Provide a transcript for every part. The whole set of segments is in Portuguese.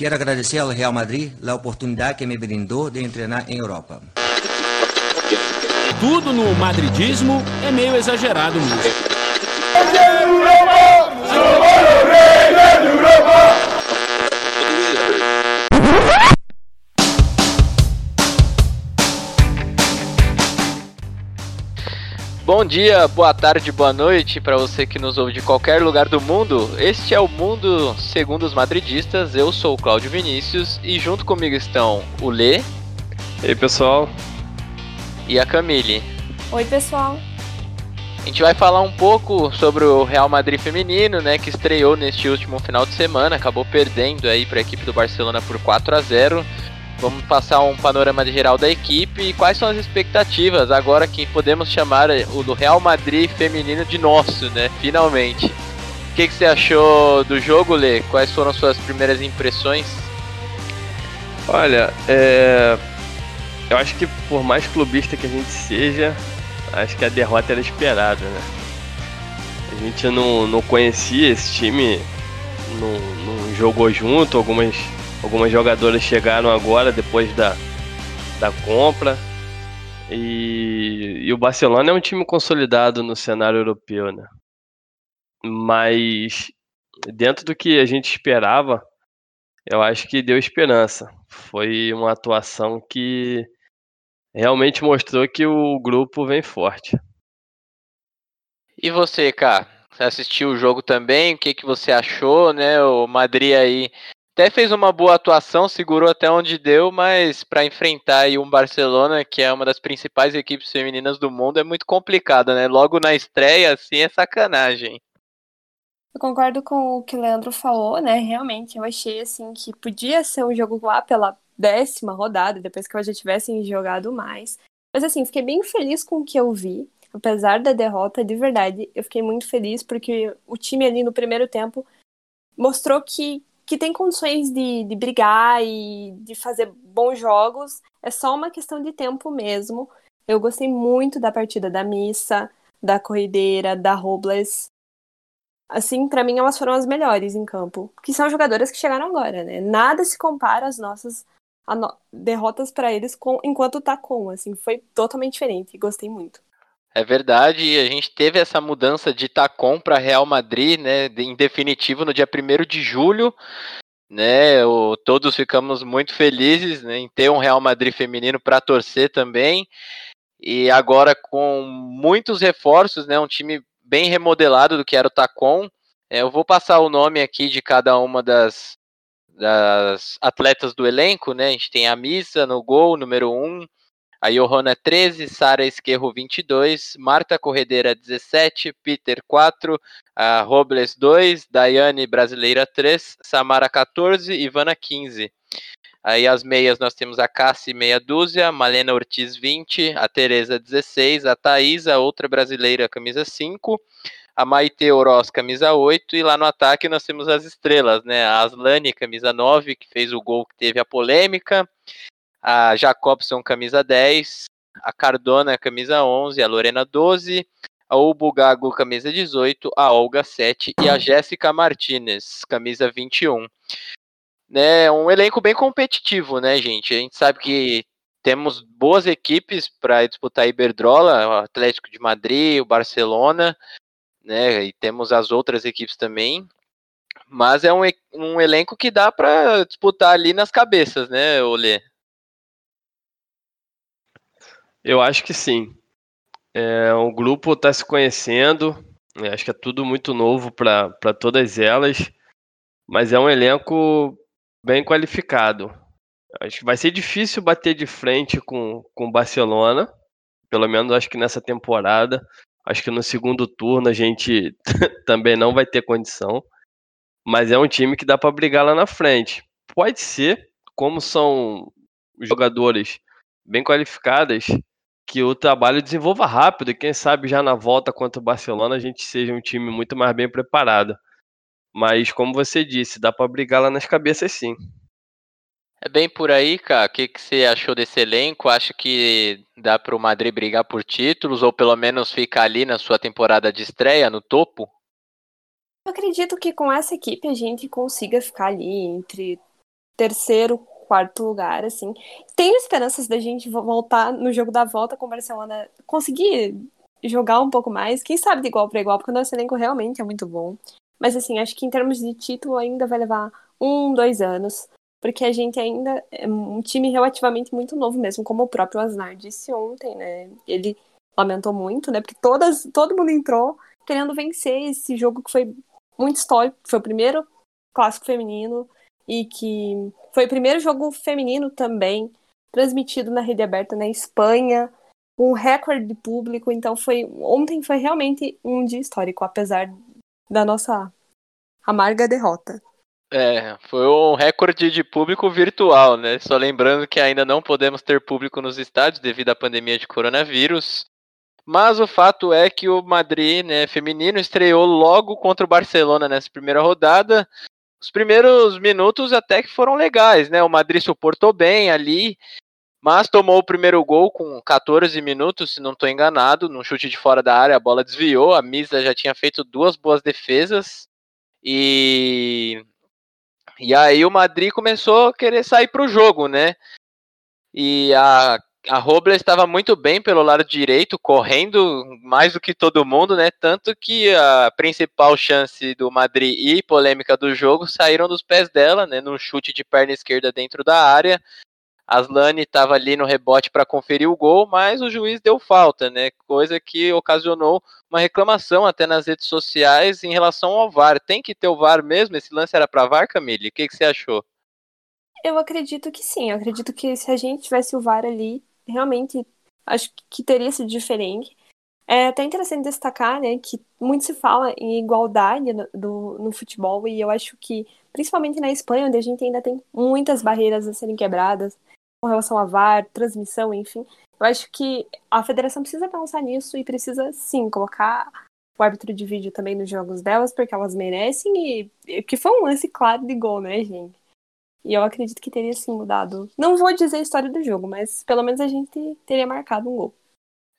Quero agradecer ao Real Madrid a oportunidade que me brindou de treinar em Europa. Tudo no madridismo é meio exagerado mesmo. Bom dia, boa tarde, boa noite para você que nos ouve de qualquer lugar do mundo. Este é o Mundo Segundo os Madridistas. Eu sou o Cláudio Vinícius e junto comigo estão o Lê. E aí, pessoal. E a Camille. Oi, pessoal. A gente vai falar um pouco sobre o Real Madrid feminino, né, que estreou neste último final de semana, acabou perdendo aí para a equipe do Barcelona por 4 a 0. Vamos passar um panorama geral da equipe e quais são as expectativas agora que podemos chamar o do Real Madrid feminino de nosso, né? Finalmente. O que, que você achou do jogo, Lê? Quais foram suas primeiras impressões? Olha, é... eu acho que por mais clubista que a gente seja, acho que a derrota era esperada, né? A gente não, não conhecia esse time, não, não jogou junto, algumas Algumas jogadoras chegaram agora depois da, da compra. E, e o Barcelona é um time consolidado no cenário europeu, né? Mas dentro do que a gente esperava, eu acho que deu esperança. Foi uma atuação que realmente mostrou que o grupo vem forte. E você, cara? Você assistiu o jogo também? O que, que você achou, né? O Madrid aí até fez uma boa atuação, segurou até onde deu, mas para enfrentar aí um Barcelona, que é uma das principais equipes femininas do mundo, é muito complicado, né? Logo na estreia, assim, é sacanagem. Eu concordo com o que o Leandro falou, né? Realmente, eu achei assim que podia ser um jogo lá pela décima rodada, depois que eu já tivessem jogado mais. Mas assim, fiquei bem feliz com o que eu vi. Apesar da derrota, de verdade, eu fiquei muito feliz porque o time ali no primeiro tempo mostrou que, que tem condições de, de brigar e de fazer bons jogos. É só uma questão de tempo mesmo. Eu gostei muito da partida da Missa, da Corrideira, da Robles. Assim, para mim, elas foram as melhores em campo. Que são jogadoras que chegaram agora, né? Nada se compara às nossas no... derrotas para eles com... enquanto tá com. Assim, foi totalmente diferente. Gostei muito. É verdade, a gente teve essa mudança de Tacom para Real Madrid, né, em definitivo no dia 1 de julho, né, o, todos ficamos muito felizes né, em ter um Real Madrid feminino para torcer também, e agora com muitos reforços, né, um time bem remodelado do que era o Tacom, é, eu vou passar o nome aqui de cada uma das, das atletas do elenco, né, a gente tem a Missa no gol, número 1, um, a Johanna 13, Sara Esquerro 22, Marta Corredeira 17, Peter 4, a Robles 2, Daiane Brasileira 3, Samara 14, Ivana 15. Aí as meias nós temos a Cassi meia dúzia, Malena Ortiz 20, a Tereza 16, a Thaisa, outra brasileira, camisa 5, a Maite Oroz, camisa 8, e lá no ataque nós temos as estrelas, né? A Aslane, camisa 9, que fez o gol que teve a polêmica, a Jacobson, camisa 10, a Cardona, camisa 11, a Lorena 12, a Ubugago, camisa 18, a Olga 7 e a Jéssica Martinez, camisa 21. Né, um elenco bem competitivo, né, gente? A gente sabe que temos boas equipes para disputar a Iberdrola, o Atlético de Madrid, o Barcelona, né, e temos as outras equipes também. Mas é um, um elenco que dá para disputar ali nas cabeças, né, Olê? Eu acho que sim. É, o grupo está se conhecendo, acho que é tudo muito novo para todas elas, mas é um elenco bem qualificado. Acho que vai ser difícil bater de frente com, com o Barcelona, pelo menos acho que nessa temporada. Acho que no segundo turno a gente também não vai ter condição, mas é um time que dá para brigar lá na frente. Pode ser, como são jogadores bem qualificadas, que o trabalho desenvolva rápido e quem sabe já na volta contra o Barcelona a gente seja um time muito mais bem preparado. Mas como você disse, dá para brigar lá nas cabeças sim. É bem por aí, cara. O que, que você achou desse elenco? Acha que dá para o Madrid brigar por títulos ou pelo menos ficar ali na sua temporada de estreia, no topo? Eu acredito que com essa equipe a gente consiga ficar ali entre terceiro, quarto lugar, assim. Tenho esperanças da gente voltar no jogo da volta com o Barcelona, conseguir jogar um pouco mais, quem sabe de igual para igual, porque o nosso elenco realmente é muito bom. Mas assim, acho que em termos de título ainda vai levar um, dois anos, porque a gente ainda é um time relativamente muito novo mesmo, como o próprio Asnar disse ontem, né? Ele lamentou muito, né? Porque todas, todo mundo entrou querendo vencer esse jogo que foi muito histórico, foi o primeiro clássico feminino e que foi o primeiro jogo feminino também transmitido na rede aberta na Espanha, um recorde de público, então foi ontem foi realmente um dia histórico, apesar da nossa amarga derrota. É, foi um recorde de público virtual, né? Só lembrando que ainda não podemos ter público nos estádios devido à pandemia de coronavírus. Mas o fato é que o Madrid, né, feminino, estreou logo contra o Barcelona nessa primeira rodada. Os primeiros minutos até que foram legais, né? O Madrid suportou bem ali, mas tomou o primeiro gol com 14 minutos, se não estou enganado, num chute de fora da área, a bola desviou, a Misa já tinha feito duas boas defesas e e aí o Madrid começou a querer sair para o jogo, né? E a a Robler estava muito bem pelo lado direito, correndo mais do que todo mundo, né? Tanto que a principal chance do Madrid e polêmica do jogo saíram dos pés dela, né? Num chute de perna esquerda dentro da área. Aslane estava ali no rebote para conferir o gol, mas o juiz deu falta, né? Coisa que ocasionou uma reclamação até nas redes sociais em relação ao VAR. Tem que ter o VAR mesmo? Esse lance era para VAR, Camille? O que, que você achou? Eu acredito que sim. Eu acredito que se a gente tivesse o VAR ali, realmente acho que teria sido diferente. É até interessante destacar, né, que muito se fala em igualdade no, do, no futebol e eu acho que, principalmente na Espanha, onde a gente ainda tem muitas barreiras a serem quebradas com relação a VAR, transmissão, enfim, eu acho que a federação precisa pensar nisso e precisa, sim, colocar o árbitro de vídeo também nos jogos delas, porque elas merecem e que foi um lance claro de gol, né, gente? E eu acredito que teria sim mudado. Não vou dizer a história do jogo, mas pelo menos a gente teria marcado um gol.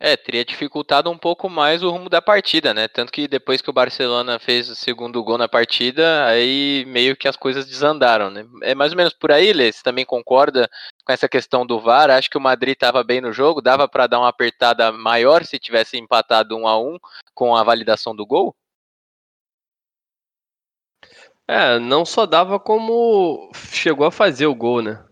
É, teria dificultado um pouco mais o rumo da partida, né? Tanto que depois que o Barcelona fez o segundo gol na partida, aí meio que as coisas desandaram, né? É mais ou menos por aí, Lê, você também concorda com essa questão do VAR? Acho que o Madrid estava bem no jogo, dava para dar uma apertada maior se tivesse empatado um a um com a validação do gol? É, não só dava como chegou a fazer o gol, né?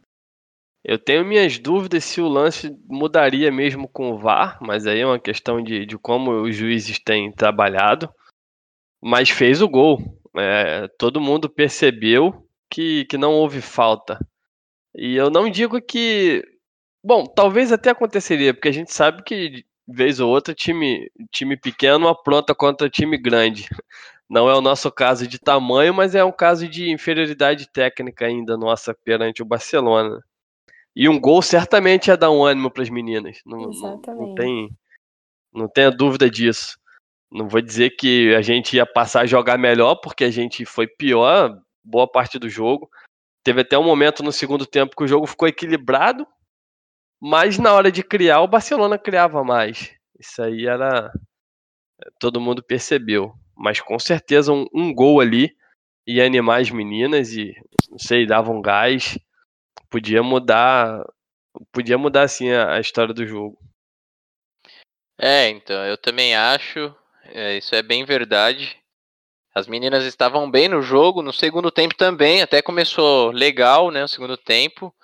Eu tenho minhas dúvidas se o lance mudaria mesmo com o VAR, mas aí é uma questão de, de como os juízes têm trabalhado. Mas fez o gol. É, todo mundo percebeu que, que não houve falta. E eu não digo que. Bom, talvez até aconteceria, porque a gente sabe que, vez ou outra, time, time pequeno apronta contra time grande. Não é o nosso caso de tamanho, mas é um caso de inferioridade técnica ainda nossa perante o Barcelona. E um gol certamente ia dar um ânimo para as meninas. Não, não, não, tem, não tenha dúvida disso. Não vou dizer que a gente ia passar a jogar melhor, porque a gente foi pior boa parte do jogo. Teve até um momento no segundo tempo que o jogo ficou equilibrado, mas na hora de criar, o Barcelona criava mais. Isso aí era. Todo mundo percebeu mas com certeza um, um gol ali ia animar as meninas e, não sei, dava um gás, podia mudar, podia mudar assim a, a história do jogo. É, então, eu também acho, é, isso é bem verdade. As meninas estavam bem no jogo, no segundo tempo também, até começou legal, né, o segundo tempo,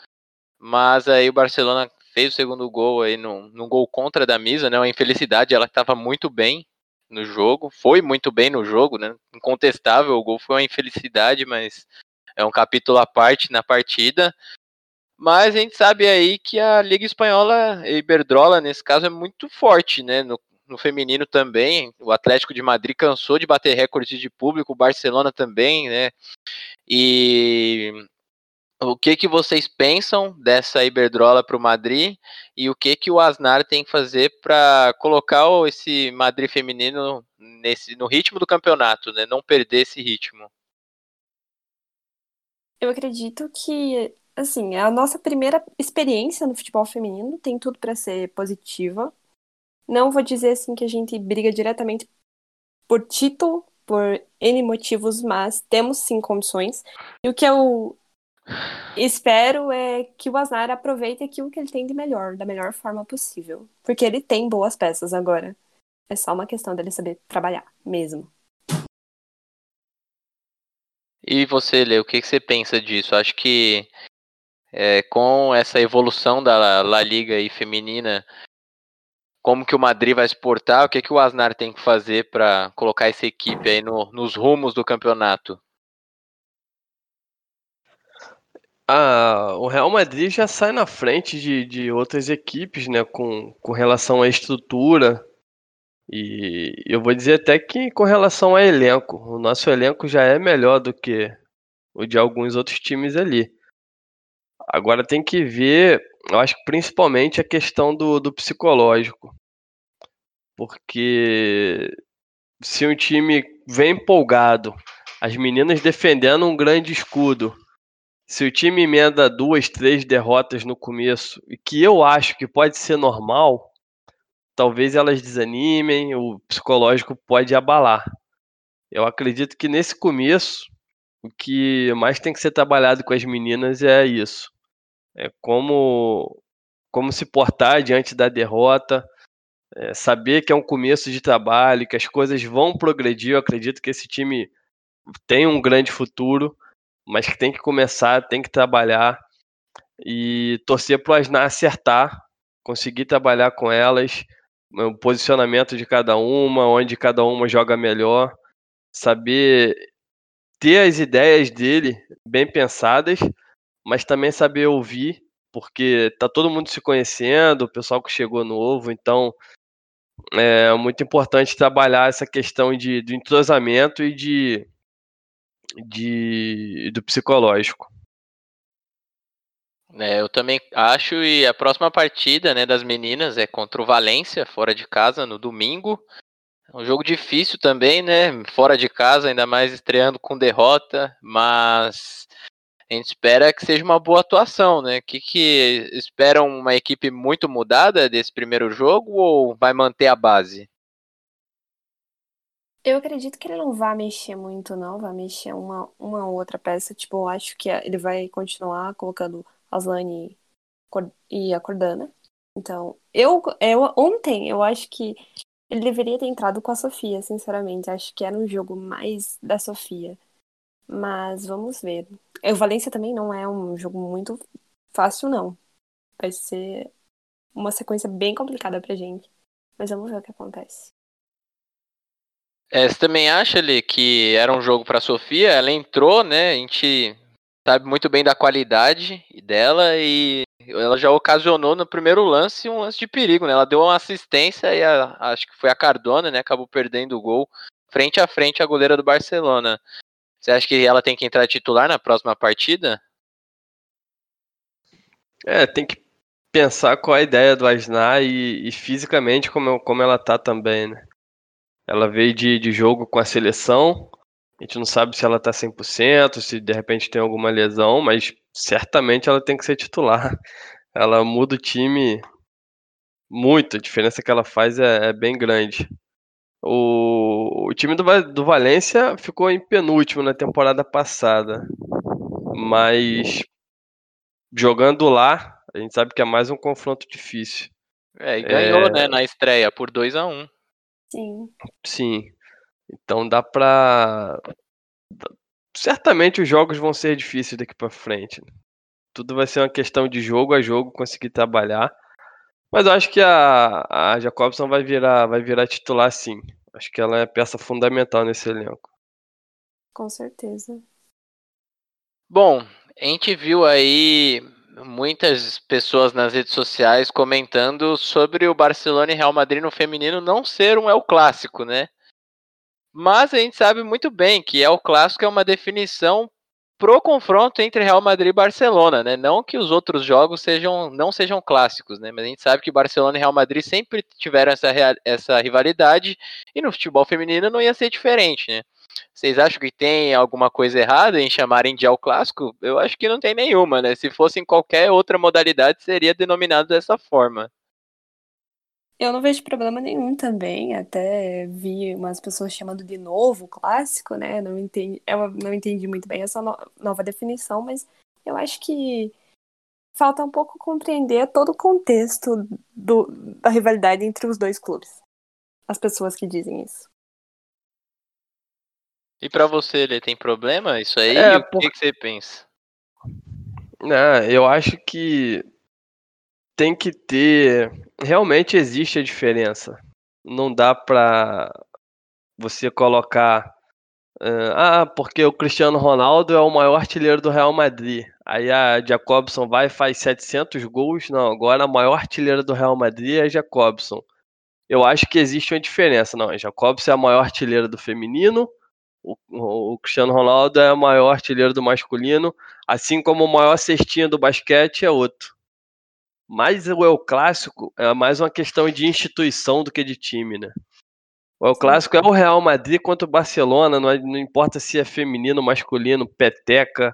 mas aí o Barcelona fez o segundo gol aí num, num gol contra da Misa, né, uma infelicidade, ela estava muito bem, no jogo, foi muito bem no jogo, né? Incontestável, o gol foi uma infelicidade, mas é um capítulo à parte na partida. Mas a gente sabe aí que a Liga Espanhola, a Iberdrola, nesse caso, é muito forte, né? No, no feminino também. O Atlético de Madrid cansou de bater recordes de público, o Barcelona também, né? E o que, que vocês pensam dessa Iberdrola para o Madrid e o que, que o Asnar tem que fazer para colocar esse Madrid feminino nesse, no ritmo do campeonato, né? Não perder esse ritmo. Eu acredito que, assim, a nossa primeira experiência no futebol feminino tem tudo para ser positiva. Não vou dizer assim que a gente briga diretamente por título, por N motivos, mas temos sim condições. E o que eu espero é que o Aznar aproveite aquilo que ele tem de melhor, da melhor forma possível. Porque ele tem boas peças agora. É só uma questão dele saber trabalhar mesmo. E você, Lê, o que, você pensa disso? Acho que é, com essa evolução da La Liga feminina, como que o Madrid vai exportar? O que, que o Asnar tem que fazer para colocar essa equipe aí no, nos rumos do campeonato? Ah, o Real Madrid já sai na frente de, de outras equipes, né, com, com relação à estrutura. E eu vou dizer até que com relação a elenco, o nosso elenco já é melhor do que o de alguns outros times ali. Agora tem que ver, eu acho que principalmente a questão do, do psicológico. Porque se um time vem empolgado, as meninas defendendo um grande escudo, se o time emenda duas, três derrotas no começo, e que eu acho que pode ser normal, talvez elas desanimem, o psicológico pode abalar. Eu acredito que nesse começo, o que mais tem que ser trabalhado com as meninas é isso. É como, como se portar diante da derrota, é saber que é um começo de trabalho, que as coisas vão progredir. Eu acredito que esse time tem um grande futuro mas que tem que começar, tem que trabalhar e torcer para o Asnar acertar, conseguir trabalhar com elas, o posicionamento de cada uma, onde cada uma joga melhor, saber ter as ideias dele bem pensadas, mas também saber ouvir, porque tá todo mundo se conhecendo, o pessoal que chegou novo, então é muito importante trabalhar essa questão de, de entrosamento e de de, do psicológico. É, eu também acho, e a próxima partida né, das meninas é contra o Valência, fora de casa, no domingo. É um jogo difícil também, né? Fora de casa, ainda mais estreando com derrota, mas a gente espera que seja uma boa atuação, né? Que que esperam uma equipe muito mudada desse primeiro jogo ou vai manter a base? Eu acredito que ele não vai mexer muito, não. Vai mexer uma, uma outra peça. Tipo, eu acho que ele vai continuar colocando Aslane e a Cordana. Então, eu, eu ontem eu acho que ele deveria ter entrado com a Sofia, sinceramente. Acho que era um jogo mais da Sofia. Mas vamos ver. O Valência também não é um jogo muito fácil, não. Vai ser uma sequência bem complicada pra gente. Mas vamos ver o que acontece. É, você também acha, ali que era um jogo para Sofia? Ela entrou, né? A gente sabe muito bem da qualidade dela e ela já ocasionou no primeiro lance um lance de perigo, né? Ela deu uma assistência e a, acho que foi a Cardona, né? Acabou perdendo o gol frente a frente a goleira do Barcelona. Você acha que ela tem que entrar titular na próxima partida? É, tem que pensar qual a ideia do Asnar e, e fisicamente como, como ela tá também, né? Ela veio de, de jogo com a seleção. A gente não sabe se ela tá 100%, se de repente tem alguma lesão, mas certamente ela tem que ser titular. Ela muda o time muito, a diferença que ela faz é, é bem grande. O, o time do, do Valência ficou em penúltimo na temporada passada, mas jogando lá, a gente sabe que é mais um confronto difícil. É, e ganhou, é... né, na estreia por 2 a 1 um. Sim. Sim. Então dá pra. Certamente os jogos vão ser difíceis daqui para frente. Né? Tudo vai ser uma questão de jogo a jogo conseguir trabalhar. Mas eu acho que a, a Jacobson vai virar, vai virar titular sim. Acho que ela é peça fundamental nesse elenco. Com certeza. Bom, a gente viu aí muitas pessoas nas redes sociais comentando sobre o Barcelona e Real Madrid no feminino não ser um El Clássico, né? Mas a gente sabe muito bem que El Clássico é uma definição pro confronto entre Real Madrid e Barcelona, né? Não que os outros jogos sejam não sejam clássicos, né? Mas a gente sabe que Barcelona e Real Madrid sempre tiveram essa, essa rivalidade e no futebol feminino não ia ser diferente, né? Vocês acham que tem alguma coisa errada em chamarem de El Clássico? Eu acho que não tem nenhuma, né? Se fosse em qualquer outra modalidade, seria denominado dessa forma. Eu não vejo problema nenhum também. Até vi umas pessoas chamando de novo clássico, né? Não entendi, eu não entendi muito bem essa no, nova definição, mas Eu acho que falta um pouco compreender todo o contexto do, da rivalidade entre os dois clubes. As pessoas que dizem isso. E para você, ele tem problema isso aí? É, o que, que você pensa? Não, eu acho que tem que ter. Realmente existe a diferença. Não dá pra você colocar. Uh, ah, porque o Cristiano Ronaldo é o maior artilheiro do Real Madrid. Aí a Jacobson vai e faz 700 gols. Não, agora a maior artilheira do Real Madrid é a Jacobson. Eu acho que existe uma diferença. Não, a Jacobson é a maior artilheira do feminino. O, o, Cristiano Ronaldo é o maior artilheiro do masculino, assim como o maior cestinha do basquete é outro. Mas o El Clássico é mais uma questão de instituição do que de time, né? O El Clássico é o Real Madrid contra o Barcelona, não, é, não importa se é feminino, masculino, peteca.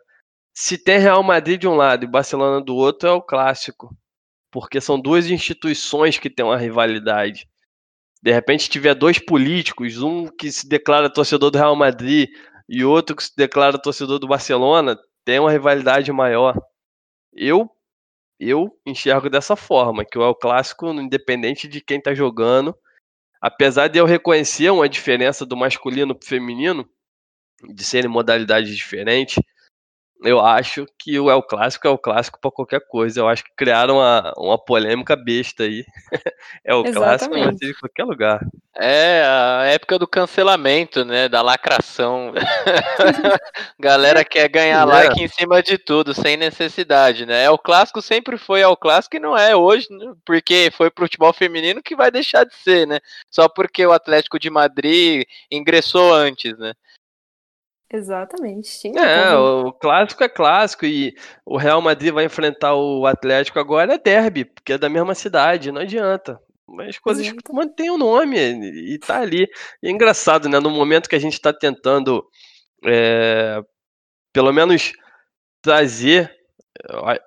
Se tem Real Madrid de um lado e Barcelona do outro, é o clássico. Porque são duas instituições que têm uma rivalidade. De repente tiver dois políticos, um que se declara torcedor do Real Madrid e outro que se declara torcedor do Barcelona, tem uma rivalidade maior. Eu eu enxergo dessa forma, que o El Clássico, independente de quem está jogando, apesar de eu reconhecer uma diferença do masculino para o feminino, de serem modalidades diferentes, eu acho que o El Clássico é o clássico para qualquer coisa. Eu acho que criaram uma, uma polêmica besta aí. é o clássico mas de qualquer lugar. É a época do cancelamento, né? Da lacração. Galera quer ganhar é. like em cima de tudo, sem necessidade, né? É o clássico sempre foi o clássico e não é hoje, né? porque foi pro futebol feminino que vai deixar de ser, né? Só porque o Atlético de Madrid ingressou antes, né? Exatamente. É, o clássico é clássico e o Real Madrid vai enfrentar o Atlético agora é derby, porque é da mesma cidade, não adianta. Mas coisas Exato. mantém o nome e tá ali. E é engraçado, né? No momento que a gente está tentando, é, pelo menos, trazer,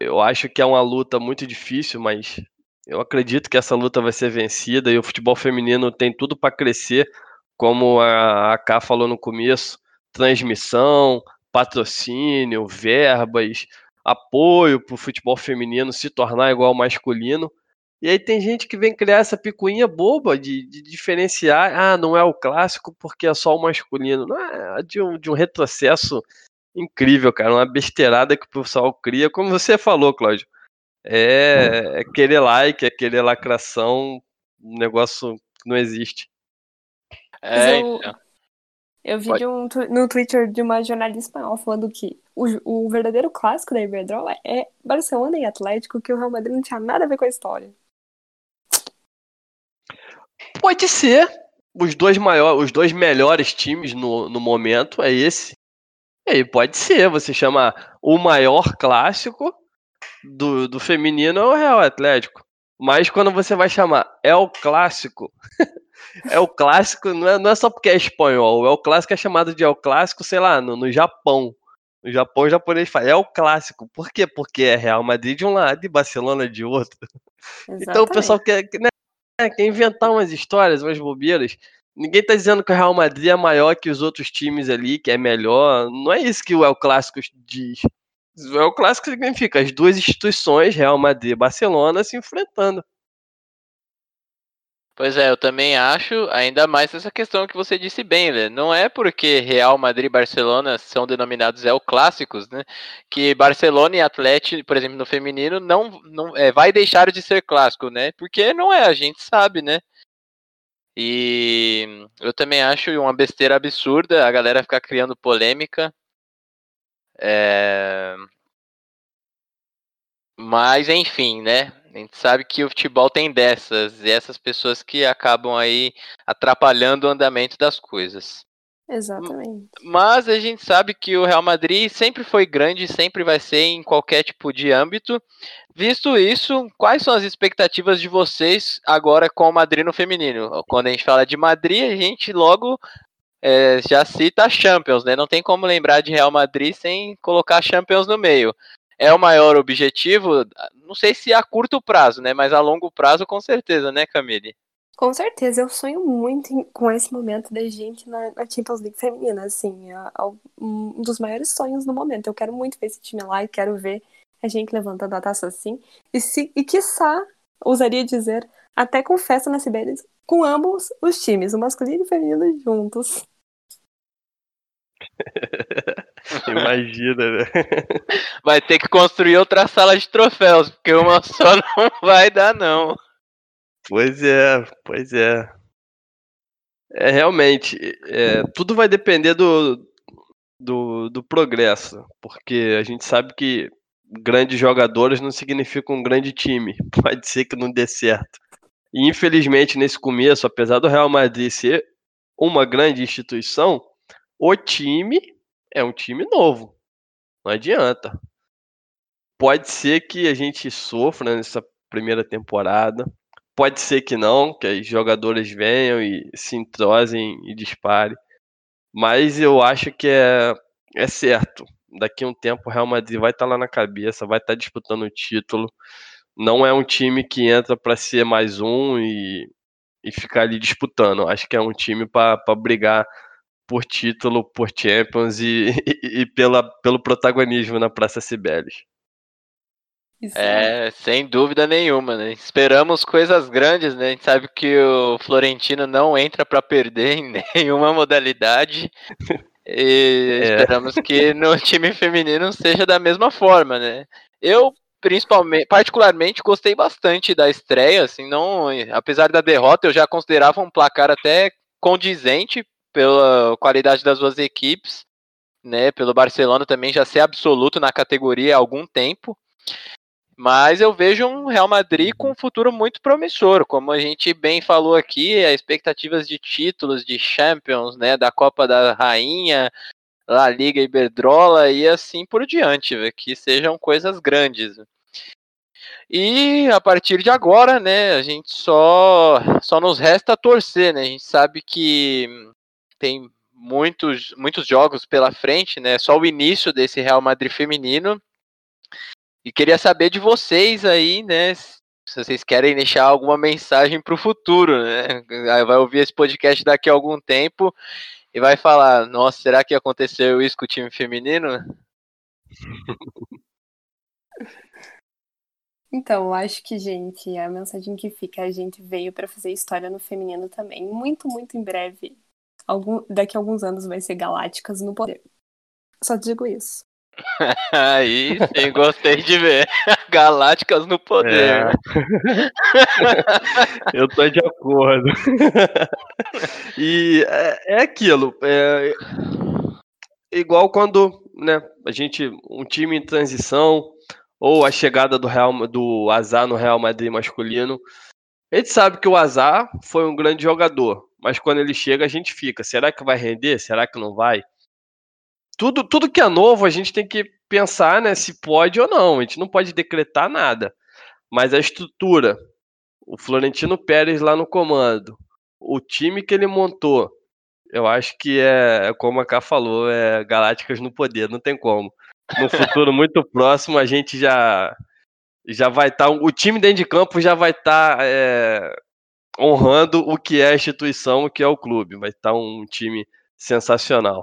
eu acho que é uma luta muito difícil, mas eu acredito que essa luta vai ser vencida e o futebol feminino tem tudo para crescer, como a, a Ká falou no começo transmissão, patrocínio, verbas, apoio para o futebol feminino se tornar igual ao masculino. E aí tem gente que vem criar essa picuinha boba de, de diferenciar, ah, não é o clássico porque é só o masculino. Não é de um, de um retrocesso incrível, cara, uma besteirada que o pessoal cria, como você falou, Cláudio. É, é querer like, é querer lacração, um negócio que não existe. É, então. Eu vi um, no Twitter de uma jornalista espanhola falando que o, o verdadeiro clássico da Iberdrola é Barcelona e Atlético, que o Real Madrid não tinha nada a ver com a história. Pode ser. Os dois, maiores, os dois melhores times no, no momento é esse. E aí pode ser. Você chama o maior clássico do, do feminino é o Real Atlético. Mas quando você vai chamar é o clássico, é o clássico, não é, não é só porque é espanhol, é o clássico é chamado de é o clássico, sei lá, no, no Japão. No Japão, o japonês fala, é o clássico. Por quê? Porque é Real Madrid de um lado e Barcelona de outro. Exatamente. Então o pessoal quer, né, quer inventar umas histórias, umas bobeiras. Ninguém tá dizendo que o Real Madrid é maior que os outros times ali, que é melhor. Não é isso que o El Clássico diz. O El Clássico significa as duas instituições, Real Madrid e Barcelona, se enfrentando. Pois é, eu também acho, ainda mais essa questão que você disse bem, né? Não é porque Real Madrid e Barcelona são denominados El Clássicos, né? Que Barcelona e Atlético, por exemplo, no feminino, não, não é, vai deixar de ser clássico, né? Porque não é, a gente sabe, né? E eu também acho uma besteira absurda a galera ficar criando polêmica. É... Mas enfim, né? A gente sabe que o futebol tem dessas, e essas pessoas que acabam aí atrapalhando o andamento das coisas. Exatamente. Mas a gente sabe que o Real Madrid sempre foi grande, sempre vai ser em qualquer tipo de âmbito. Visto isso, quais são as expectativas de vocês agora com o Madrid no feminino? Quando a gente fala de Madrid, a gente logo é, já cita Champions, né? Não tem como lembrar de Real Madrid sem colocar Champions no meio é o maior objetivo, não sei se a curto prazo, né? Mas a longo prazo, com certeza, né, Camille? Com certeza, eu sonho muito em- com esse momento da gente na, na Champions League feminina, assim, é, é um dos maiores sonhos no momento. Eu quero muito ver esse time lá e quero ver a gente levantando a taça assim. E, se, e quiçá, ousaria dizer, até com festa na Sibéria, com ambos os times, o masculino e o feminino juntos. Imagina, né? Vai ter que construir outra sala de troféus, porque uma só não vai dar, não. Pois é, pois é. É realmente, é, tudo vai depender do, do, do progresso, porque a gente sabe que grandes jogadores não significam um grande time. Pode ser que não dê certo. E infelizmente, nesse começo, apesar do Real Madrid ser uma grande instituição, o time é um time novo. Não adianta. Pode ser que a gente sofra nessa primeira temporada. Pode ser que não, que os jogadores venham e se entrosem e disparem. Mas eu acho que é, é certo. Daqui a um tempo o Real Madrid vai estar lá na cabeça, vai estar disputando o título. Não é um time que entra para ser mais um e, e ficar ali disputando. Acho que é um time para brigar por título, por Champions e, e, e, pela, pelo protagonismo na Praça Cibeles. Isso é. É, sem dúvida nenhuma, né? Esperamos coisas grandes, né? A gente sabe que o Florentino não entra para perder em nenhuma modalidade. E É. esperamos que no time feminino seja da mesma forma, né? Eu principalmente, particularmente gostei bastante da estreia, assim, não, apesar da derrota, eu já considerava um placar até condizente pela qualidade das duas equipes, né? Pelo Barcelona também já ser absoluto na categoria há algum tempo. Mas eu vejo um Real Madrid com um futuro muito promissor, como a gente bem falou aqui, as expectativas de títulos de Champions, né, da Copa da Rainha, La Liga Iberdrola e assim por diante, né, que sejam coisas grandes. E a partir de agora, né, a gente só só nos resta torcer, né? A gente sabe que tem muitos muitos jogos pela frente, né? Só o início desse Real Madrid feminino. E queria saber de vocês aí, né? Se vocês querem deixar alguma mensagem para o futuro, né? Vai ouvir esse podcast daqui a algum tempo e vai falar: Nossa, será que aconteceu isso com o time feminino? Então, acho que, gente, a mensagem que fica, a gente veio para fazer história no feminino também. Muito, muito em breve. Algum, daqui a alguns anos vai ser Galácticas no poder. Só digo isso. Aí sim, gostei de ver. Galácticas no poder. É. Eu tô de acordo. e é, é aquilo. É, igual quando né, a gente. Um time em transição, ou a chegada do, Real, do Azar no Real Madrid masculino. A gente sabe que o Azar foi um grande jogador, mas quando ele chega a gente fica. Será que vai render? Será que não vai? Tudo, tudo que é novo a gente tem que pensar né, se pode ou não. A gente não pode decretar nada. Mas a estrutura, o Florentino Pérez lá no comando, o time que ele montou, eu acho que é, como a Ká falou, é Galácticas no poder, não tem como. No futuro muito próximo a gente já já vai estar, o time dentro de campo já vai estar é, honrando o que é a instituição, o que é o clube. Vai estar um time sensacional.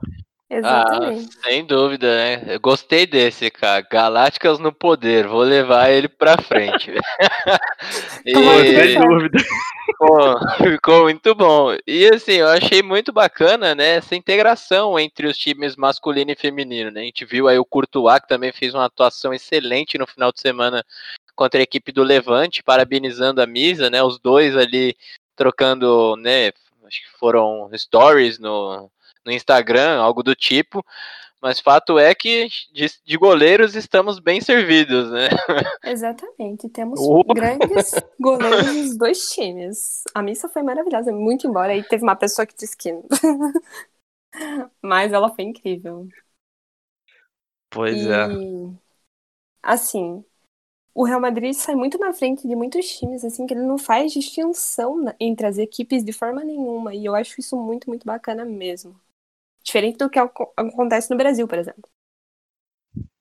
Exatamente. Ah, sem dúvida, né? Eu gostei desse, cara. Galácticas no poder. Vou levar ele pra frente. E- Sem dúvida. Pô, ficou muito bom. E assim, eu achei muito bacana, né, essa integração entre os times masculino e feminino, né? A gente viu aí o Courtois, que também fez uma atuação excelente no final de semana contra a equipe do Levante, parabenizando a Misa, né? Os dois ali trocando, né, acho que foram stories no, no Instagram, algo do tipo. Mas fato é que de, de goleiros estamos bem servidos, né? Exatamente. Temos Oh. grandes goleiros dos dois times. A missa foi maravilhosa, muito embora. Aí teve uma pessoa que disse que. Mas ela foi incrível. Pois e, é. assim, o Real Madrid sai muito na frente de muitos times, assim, que ele não faz distinção entre as equipes de forma nenhuma. E eu acho isso muito, muito bacana mesmo. Diferente do que aco- acontece no Brasil, por exemplo.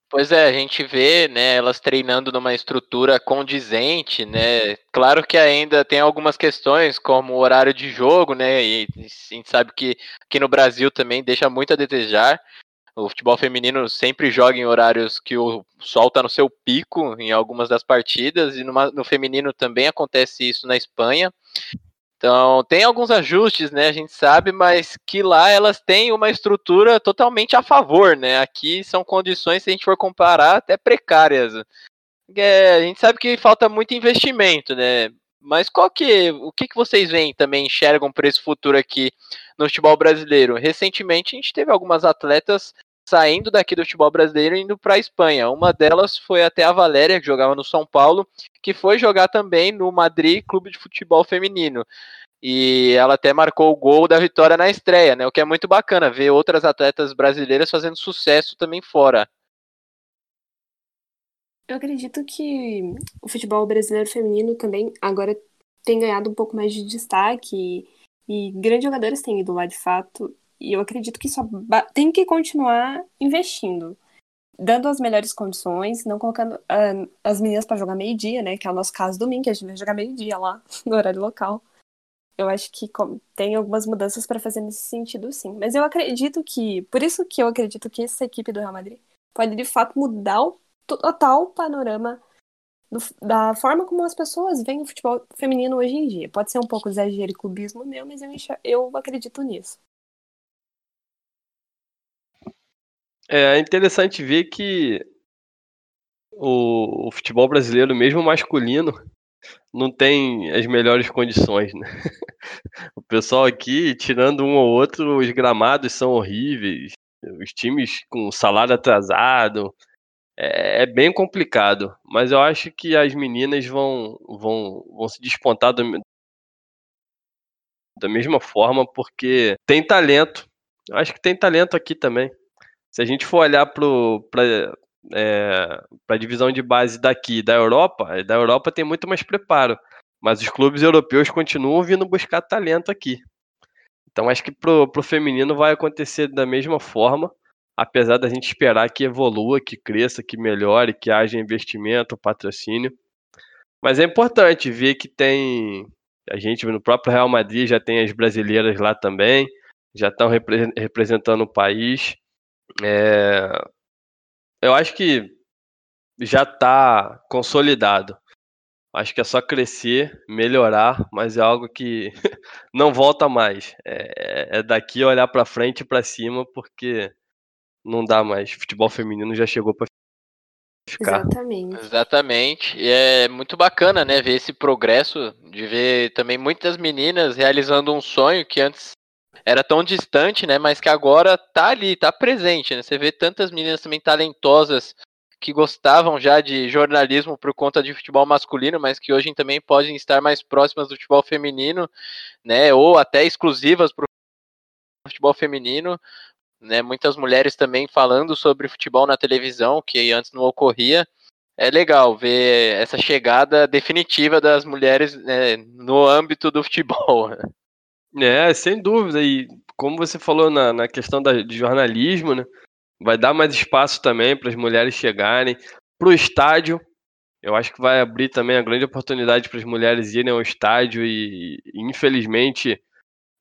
Pois é, a gente vê, né, elas treinando numa estrutura condizente, né? Claro que ainda tem algumas questões, como o horário de jogo, né? E a gente sabe que aqui no Brasil também deixa muito a desejar. O futebol feminino sempre joga em horários que o sol está no seu pico em algumas das partidas, e numa, no feminino também acontece isso na Espanha. Então, tem alguns ajustes, né, a gente sabe, mas que lá elas têm uma estrutura totalmente a favor, né? Aqui são condições, se a gente for comparar, até precárias. É, a gente sabe que falta muito investimento, né? Mas qual que, o que, que vocês veem também, enxergam para esse futuro aqui no futebol brasileiro? Recentemente a gente teve algumas atletas saindo daqui do futebol brasileiro e indo para a Espanha. Uma delas foi até a Valéria, que jogava no São Paulo, que foi jogar também no Madrid Clube de Futebol Feminino. E ela até marcou o gol da vitória na estreia, né? O que é muito bacana ver outras atletas brasileiras fazendo sucesso também fora. Eu acredito que o futebol brasileiro feminino também agora tem ganhado um pouco mais de destaque e, e grandes jogadores têm ido lá de fato. E eu acredito que só tem que continuar investindo, dando as melhores condições, não colocando uh, as meninas para jogar meio-dia, né? Que é o nosso caso domingo, que a gente vai jogar meio-dia lá, no horário local. Eu acho que tem algumas mudanças para fazer nesse sentido, sim. Mas eu acredito que, por isso que eu acredito que essa equipe do Real Madrid pode de fato mudar o total panorama do, da forma como as pessoas veem o futebol feminino hoje em dia. Pode ser um pouco exagero e clubismo meu, mas eu, eu acredito nisso. É interessante ver que o, o, futebol brasileiro, mesmo masculino, não tem as melhores condições, né? O pessoal aqui, tirando um ou outro, os gramados são horríveis, os times com salário atrasado, é, é bem complicado. Mas eu acho que as meninas vão, vão, vão se despontar do, da mesma forma, porque tem talento. Acho que tem talento aqui também. Se a gente for olhar para é, a divisão de base daqui, da Europa, da Europa tem muito mais preparo. Mas os clubes europeus continuam vindo buscar talento aqui. Então acho que pro, pro feminino vai acontecer da mesma forma, apesar da gente esperar que evolua, que cresça, que melhore, que haja investimento, patrocínio. Mas é importante ver que tem a gente no próprio Real Madrid já tem as brasileiras lá também, já estão repre representando o país. É, eu acho que já está consolidado. Acho que é só crescer, melhorar, mas é algo que não volta mais. É, é daqui olhar para frente e para cima, porque não dá mais. Futebol feminino já chegou para ficar. Exatamente. Exatamente. E é muito bacana, né, ver esse progresso, de ver também muitas meninas realizando um sonho que antes era tão distante, né? Mas que agora tá ali, tá presente, né? Você vê tantas meninas também talentosas que gostavam já de jornalismo por conta de futebol masculino, mas que hoje também podem estar mais próximas do futebol feminino, né? Ou até exclusivas para o futebol feminino, né? Muitas mulheres também falando sobre futebol na televisão, que antes não ocorria. É legal ver essa chegada definitiva das mulheres né, no âmbito do futebol. É, sem dúvida. E como você falou na, na questão da, de jornalismo, né? Vai dar mais espaço também para as mulheres chegarem para o estádio. Eu acho que vai abrir também a grande oportunidade para as mulheres irem ao estádio e, infelizmente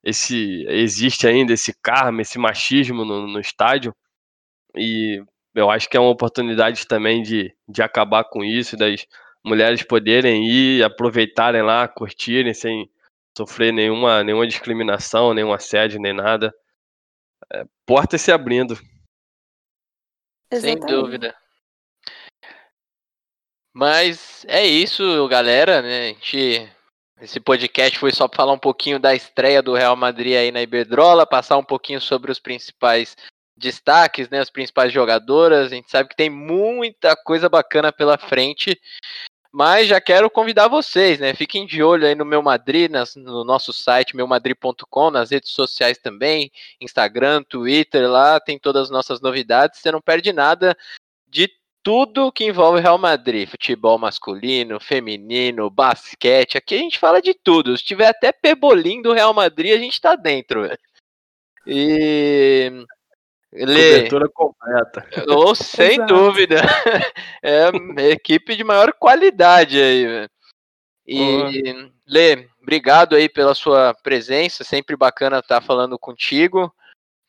esse existe ainda esse karma, esse machismo no, no estádio e eu acho que é uma oportunidade também de, de acabar com isso, das mulheres poderem ir, aproveitarem lá, curtirem sem sofrer nenhuma, nenhuma discriminação, nenhum assédio, nem nada. É, portas se abrindo. Sem dúvida. Mas é isso, galera, né? A gente esse podcast foi só para falar um pouquinho da estreia do Real Madrid aí na Iberdrola, passar um pouquinho sobre os principais destaques, né, as principais jogadoras. A gente sabe que tem muita coisa bacana pela frente. Mas já quero convidar vocês, né? Fiquem de olho aí no Meu Madrid, nas, no nosso site meumadrid.com, nas redes sociais também, Instagram, Twitter, lá tem todas as nossas novidades. Você não perde nada de tudo que envolve Real Madrid, futebol masculino, feminino, basquete. Aqui a gente fala de tudo. Se tiver até pebolim do Real Madrid, a gente tá dentro. E Lê, Cobertura completa. ou sem Exato. dúvida, é a equipe de maior qualidade aí, velho. E, Lê, obrigado aí pela sua presença, sempre bacana estar falando contigo.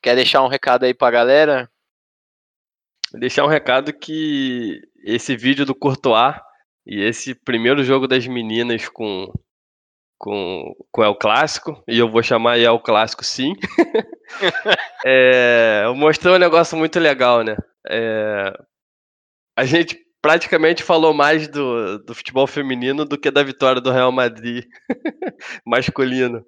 Quer deixar um recado aí pra galera? Deixar um recado que esse vídeo do Courtois e esse primeiro jogo das meninas com com, com El Clássico, e eu vou chamar El Clássico sim, é, mostrou um negócio muito legal, né? É, a gente praticamente falou mais do, do futebol feminino do que da vitória do Real Madrid masculino.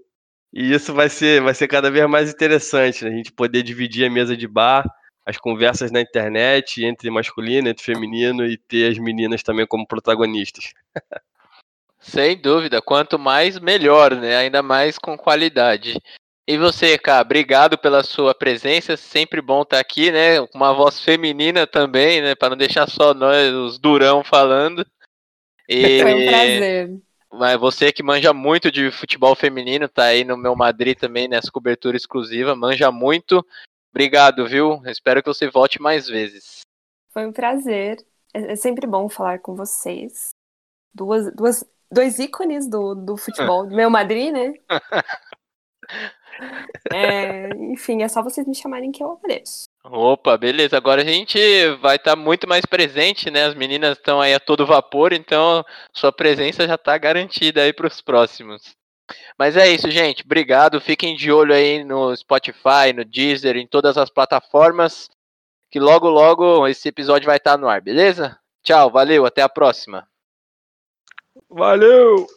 E isso vai ser, vai ser cada vez mais interessante, né? A gente poder dividir a mesa de bar, as conversas na internet entre masculino, entre feminino e ter as meninas também como protagonistas. Sem dúvida, quanto mais, melhor, né? Ainda mais com qualidade. E você, cara, obrigado pela sua presença, sempre bom estar aqui, né? Com uma voz feminina também, né? Para não deixar só nós, os durão, falando. E... Foi um prazer. Mas você que manja muito de futebol feminino, tá aí no meu Madrid também, nessa cobertura exclusiva, manja muito. Obrigado, viu? Espero que você volte mais vezes. Foi um prazer. É, é sempre bom falar com vocês. Duas, duas, dois ícones do, do futebol, do meu Madrid, né? É, enfim, é só vocês me chamarem que eu apareço. Opa, beleza. Agora a gente vai estar muito mais presente, né? As meninas estão aí a todo vapor, então sua presença já está garantida aí para os próximos. Mas é isso, gente. Obrigado. Fiquem de olho aí no Spotify, no Deezer, em todas as plataformas, que logo logo esse episódio vai estar no ar, beleza? Tchau, valeu, até a próxima. Valeu!